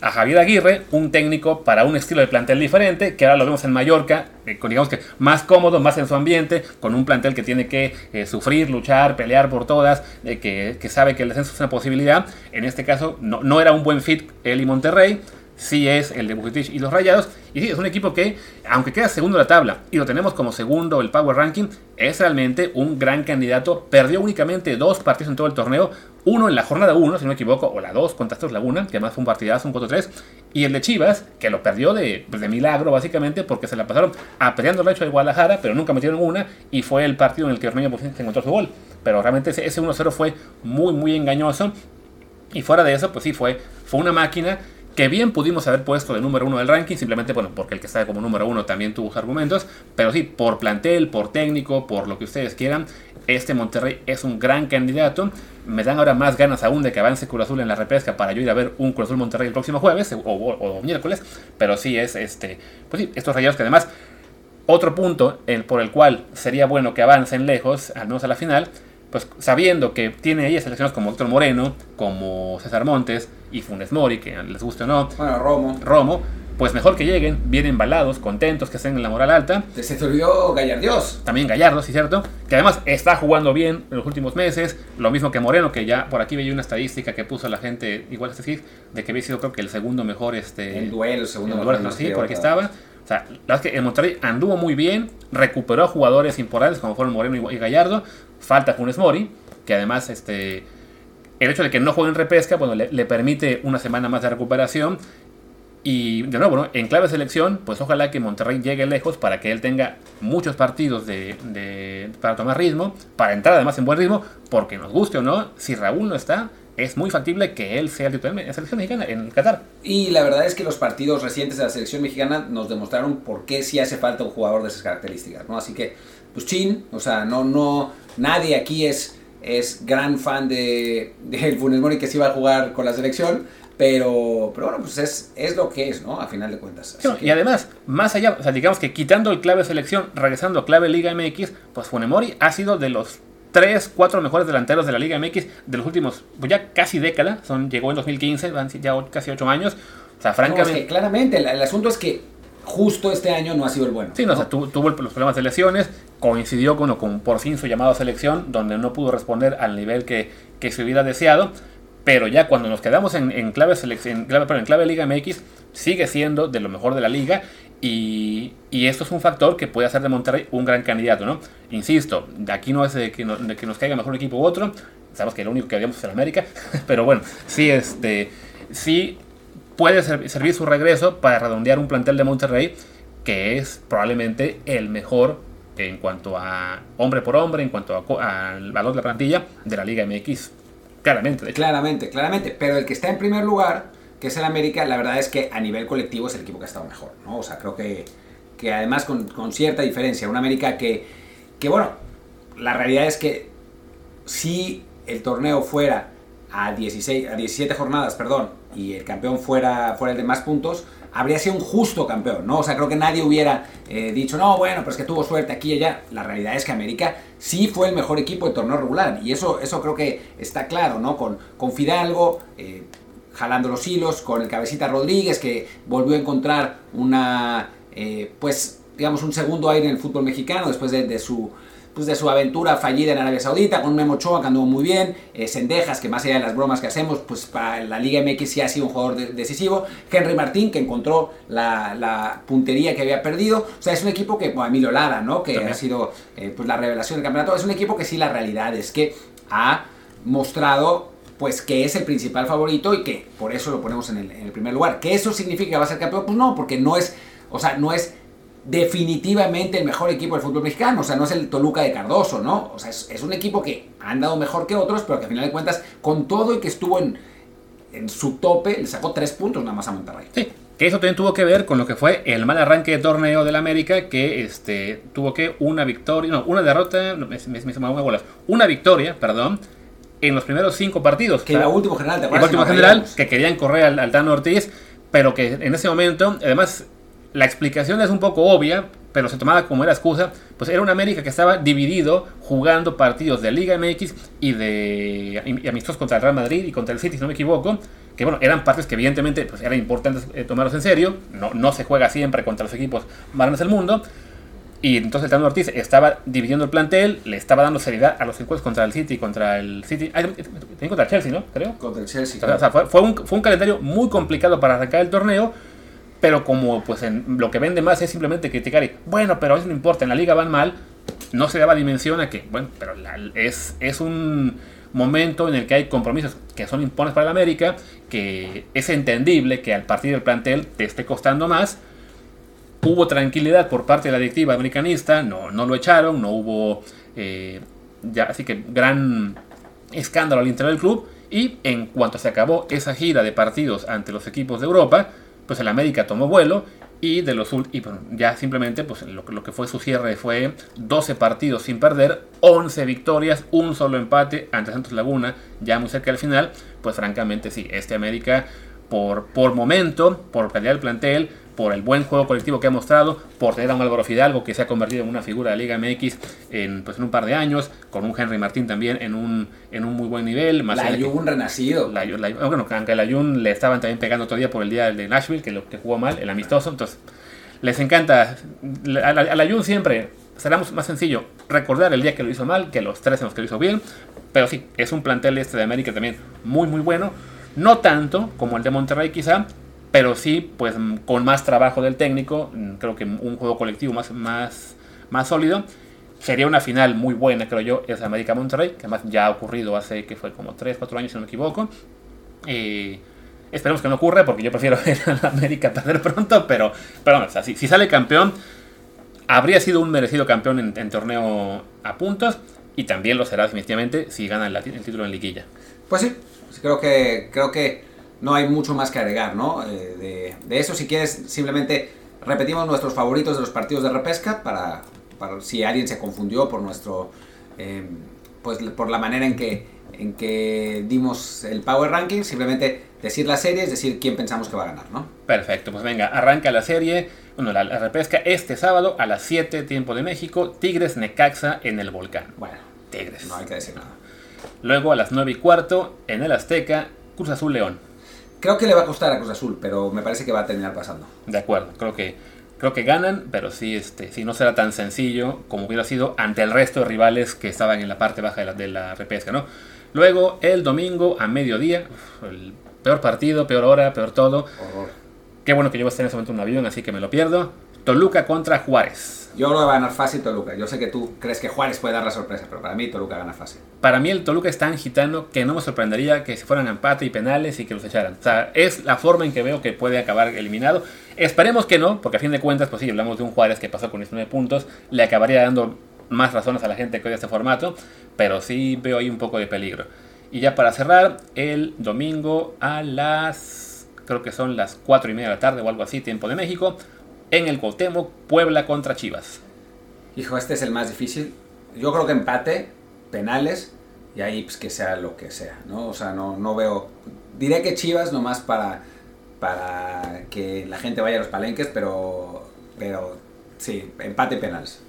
a Javier Aguirre, un técnico para un estilo de plantel diferente, que ahora lo vemos en Mallorca, eh, con, digamos que más cómodo, más en su ambiente, con un plantel que tiene que eh, sufrir, luchar, pelear por todas, eh, que, que, sabe que el descenso es una posibilidad. En este caso no, no era un buen fit él y Monterrey sí es el de Bucetich y los Rayados. Y sí, es un equipo que, aunque queda segundo en la tabla y lo tenemos como segundo el Power Ranking, es realmente un gran candidato. Perdió únicamente dos partidos en todo el torneo. Uno en la jornada 1, si no me equivoco, o la 2 contra Astros Laguna, que además fue un partidazo, un 4-3. Y el de Chivas, que lo perdió de, milagro, básicamente, porque se la pasaron apedreando el hecho de Guadalajara, pero nunca metieron una. Y fue el partido en el que Ormeño encontró su gol. Pero realmente ese, ese 1-0 fue muy, muy engañoso. Y fuera de eso, pues sí, fue, fue una máquina que bien pudimos haber puesto de número uno del ranking, simplemente bueno, porque el que está como número uno también tuvo sus argumentos, pero sí, por plantel, por técnico, por lo que ustedes quieran, este Monterrey es un gran candidato. Me dan ahora más ganas aún de que avance Cruz Azul en la repesca para yo ir a ver un Cruz Azul Monterrey el próximo jueves o, miércoles, pero sí es este, pues sí, estos rayados que además, otro punto el, por el cual sería bueno que avancen lejos, al menos a la final, pues sabiendo que tiene ahí selecciones como Héctor Moreno, como César Montes y Funes Mori, que les guste o no. Bueno, Romo. Romo, pues mejor que lleguen, bien embalados, contentos, que estén en la moral alta. Se te olvidó Gallardios. También Gallardo, sí, cierto. Que además está jugando bien en los últimos meses. Lo mismo que Moreno, que ya por aquí veía una estadística que puso la gente, igual es decir, de que había sido creo que el segundo mejor. Este, en duelo, segundo en duelo, sí, por aquí estaba. O sea, la verdad es que el Monterrey anduvo muy bien, recuperó jugadores importantes como fueron Moreno y Gallardo. Falta Funes Mori, que además este, el hecho de que no juegue en repesca bueno, le, permite una semana más de recuperación. Y de nuevo, en clave selección, pues ojalá que Monterrey llegue lejos para que él tenga muchos partidos de, de, para tomar ritmo, para entrar además en buen ritmo, porque nos guste o no, si Raúl no está, es muy factible que él sea el titular en la selección mexicana en Qatar. Y la verdad es que los partidos recientes de la selección mexicana nos demostraron por qué sí hace falta un jugador de esas características, ¿no? Así que, pues chin, o sea, no, no, nadie aquí es, es gran fan de, de Funes Mori que sí va a jugar con la selección, pero, pero bueno, pues es, es lo que es, ¿no? A final de cuentas. Sí, y además, más allá, o sea, digamos que quitando el clave selección, regresando a clave Liga MX, pues Funes Mori ha sido de los 3, 4 mejores delanteros de la Liga MX de los últimos, pues ya casi década, son, llegó en 2015, van ya casi 8 años. O sea, francamente... No, es que claramente, el, el, asunto es que justo este año no ha sido el bueno. Sí, no, ¿no? O sea, tuvo, tuvo, los problemas de lesiones, coincidió con, con por fin su llamado a selección, donde no pudo responder al nivel que, que se hubiera deseado. Pero ya cuando nos quedamos en, en, clave, en, clave, perdón, en clave Liga MX, sigue siendo de lo mejor de la liga. Y, y, esto es un factor que puede hacer de Monterrey un gran candidato, ¿no? Insisto, de aquí no es de que, no, de que nos caiga mejor equipo u otro. Sabemos que lo único que habíamos es el América. Pero bueno, sí, este, sí puede ser, servir su regreso para redondear un plantel de Monterrey que es probablemente el mejor en cuanto a hombre por hombre, en cuanto al valor de la plantilla de la Liga MX. Claramente. Claramente, claramente. Pero el que está en primer lugar, que es el América, la verdad es que a nivel colectivo es el equipo que ha estado mejor. ¿no? O sea, creo que, que además con, con cierta diferencia. Un América que, que, bueno, la realidad es que si el torneo fuera a, 16, a 17 jornadas, perdón, y el campeón fuera, fuera el de más puntos, habría sido un justo campeón, ¿no? O sea, creo que nadie hubiera eh, dicho, no, bueno, pero es que tuvo suerte aquí y allá. La realidad es que América sí fue el mejor equipo de torneo regular, y eso, eso creo que está claro, ¿no? Con, con Fidalgo, eh, jalando los hilos, con el cabecita Rodríguez, que volvió a encontrar una, eh, pues, digamos, un segundo aire en el fútbol mexicano después de, de su pues de su aventura fallida en Arabia Saudita, con Memo Ochoa que anduvo muy bien, eh, Sendejas, que más allá de las bromas que hacemos, pues para la Liga MX sí ha sido un jugador de decisivo, Henry Martín, que encontró la, la, puntería que había perdido, o sea, es un equipo que, bueno, Emilio Lara, ¿no? Que También. ha sido eh, pues la revelación del campeonato, es un equipo que sí la realidad es que ha mostrado pues que es el principal favorito y que por eso lo ponemos en el, en el primer lugar. ¿Que eso significa que va a ser campeón? Pues no, porque no es, o sea, no es definitivamente el mejor equipo del fútbol mexicano. O sea, no es el Toluca de Cardoso, ¿no? O sea, es, es, un equipo que han dado mejor que otros, pero que al final de cuentas, con todo y que estuvo en, en su tope, le sacó tres puntos nada más a Monterrey. Sí, Que eso también tuvo que ver con lo que fue el mal arranque de torneo del América, que este, tuvo que una victoria, no, una derrota, me, me, me bolas, una victoria, perdón, en los primeros cinco partidos. Que el último general, ¿te El último general, que querían correr al, al Tano Ortiz, pero que en ese momento, además, la explicación es un poco obvia, pero se tomaba como era excusa, pues era un América que estaba dividido jugando partidos de Liga MX y de y amistosos contra el Real Madrid y contra el City, si no me equivoco, que bueno, eran partes que evidentemente pues, era importante eh, tomarlos en serio, no, no se juega siempre contra los equipos más grandes del mundo, y entonces el Tano Ortiz estaba dividiendo el plantel, le estaba dando seriedad a los encuentros contra el City, contra el City, ah, contra el Chelsea, ¿no? Creo. Contra el Chelsea. O sea, fue, fue, un, fue un calendario muy complicado para arrancar el torneo, pero como pues en lo que vende más es simplemente criticar y, bueno, pero eso no importa, en la liga van mal, no se daba dimensión a que, bueno, pero la, es, es un momento en el que hay compromisos que son impones para el América, que es entendible que al partir del plantel te esté costando más. Hubo tranquilidad por parte de la directiva americanista, no, no lo echaron, no hubo eh, ya, así que gran escándalo al interior del club. Y en cuanto se acabó esa gira de partidos ante los equipos de Europa, pues el América tomó vuelo y de los y bueno, ya simplemente pues lo, lo, que fue su cierre fue 12 partidos sin perder, 11 victorias, un solo empate ante Santos Laguna, ya muy cerca del final, pues francamente sí, este América por, por momento, por pelear el plantel, por el buen juego colectivo que ha mostrado, por tener a un Álvaro Fidalgo que se ha convertido en una figura de Liga MX en, pues, en un par de años, con un Henry Martín también en un, en un muy buen nivel. Más la Jun renacido. La, la, bueno, aunque la Jun le estaban también pegando día por el día de Nashville, que lo que jugó mal, el amistoso, entonces les encanta. A la, a la Jun siempre será más sencillo recordar el día que lo hizo mal que los tres en los que lo hizo bien, pero sí, es un plantel este de América también muy muy bueno. No tanto como el de Monterrey quizá, pero sí, pues con más trabajo del técnico, creo que un juego colectivo más, más, más sólido. Sería una final muy buena, creo yo, es América Monterrey, que además ya ha ocurrido hace que fue como 3, 4 años, si no me equivoco. Eh, esperemos que no ocurra, porque yo prefiero ver a América perder pronto, pero, pero bueno, o sea, si, si, sale campeón, habría sido un merecido campeón en, en, torneo a puntos, y también lo será definitivamente si gana el, el título en liguilla. Pues sí, creo que, creo que no hay mucho más que agregar, ¿no? Eh, de, de, eso, si quieres, simplemente repetimos nuestros favoritos de los partidos de repesca para, para si alguien se confundió por nuestro, eh, pues por la manera en que, en que dimos el Power Ranking, simplemente decir la serie, es decir quién pensamos que va a ganar, ¿no? Perfecto, pues venga, arranca la serie, bueno, la, la repesca este sábado a las 7 tiempo de México, Tigres Necaxa en el Volcán. Bueno, Tigres. No hay que decir nada. Luego a las 9 y cuarto, en el Azteca, Cruz Azul León. Creo que le va a costar a Cruz Azul, pero me parece que va a terminar pasando. De acuerdo, creo que, creo que ganan, pero sí, este, sí no será tan sencillo como hubiera sido ante el resto de rivales que estaban en la parte baja de la, de la repesca, ¿no? Luego, el domingo a mediodía, el peor partido, peor hora, peor todo. Horror. Qué bueno que yo voy a estar en ese momento en un avión, así que me lo pierdo. Toluca contra Juárez. Yo que va a ganar fácil Toluca. Yo sé que tú crees que Juárez puede dar la sorpresa, pero para mí Toluca gana fácil. Para mí el Toluca es tan gitano que no me sorprendería que se fueran a empate y penales y que los echaran. O sea, es la forma en que veo que puede acabar eliminado. Esperemos que no, porque a fin de cuentas, pues sí, hablamos de un Juárez que pasó con 19 puntos, le acabaría dando más razones a la gente que odia este formato, pero sí veo ahí un poco de peligro. Y ya para cerrar, el domingo a las, creo que son las 4 y media de la tarde o algo así, tiempo de México, en el Cuauhtémoc, Puebla contra Chivas. Hijo, este es el más difícil. Yo creo que empate, penales, y ahí pues que sea lo que sea, ¿no? O sea, no, no veo... Diré que Chivas nomás para, para que la gente vaya a los palenques, pero, pero sí, empate, penales.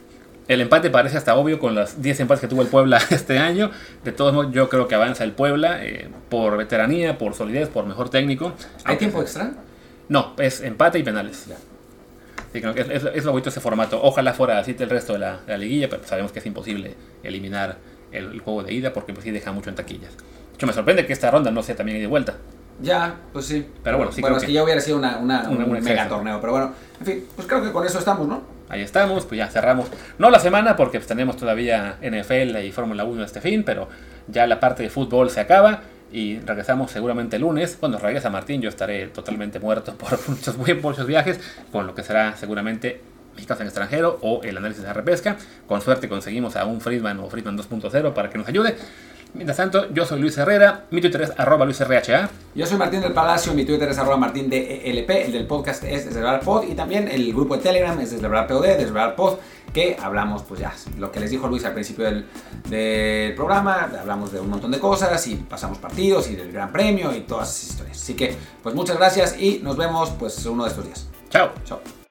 El empate parece hasta obvio con los 10 empates que tuvo el Puebla este año. De todos modos, yo creo que avanza el Puebla eh, por veteranía, por solidez, por mejor técnico. ¿Hay tiempo extra? No, es empate y penales. Ya. Sí, creo que es, es, es lo bonito ese formato. Ojalá fuera así el resto de la, de la, liguilla, pero sabemos que es imposible eliminar el, el juego de ida porque pues sí deja mucho en taquillas. De hecho, me sorprende que esta ronda no sea también de vuelta. Ya, pues sí. Pero bueno, sí bueno creo es que, que ya hubiera sido una, una, Una- un un mega torneo. Pero bueno, en fin, pues creo que con eso estamos, ¿no? Ahí estamos, pues ya cerramos. No la semana porque pues, tenemos todavía NFL y Fórmula 1 este fin, pero ya la parte de fútbol se acaba y regresamos seguramente el lunes. Cuando regresa Martín yo estaré totalmente muerto por muchos, muchos viajes, con lo que será seguramente mexicanos en extranjero o el análisis de repesca. Con suerte conseguimos a un Friedman o Friedman 2.0 para que nos ayude. Mientras tanto, yo soy Luis Herrera, mi Twitter es arroba luisrha. Yo soy Martín del Palacio, mi Twitter es arroba martín de ELP, el del podcast es Desde Pod y también el grupo de Telegram es Desde POD, Desde Pod, que hablamos, pues ya, lo que les dijo Luis al principio del, del, programa, hablamos de un montón de cosas y pasamos partidos y del Gran Premio y todas esas historias. Así que, pues muchas gracias y nos vemos pues uno de estos días. Chao. Chao.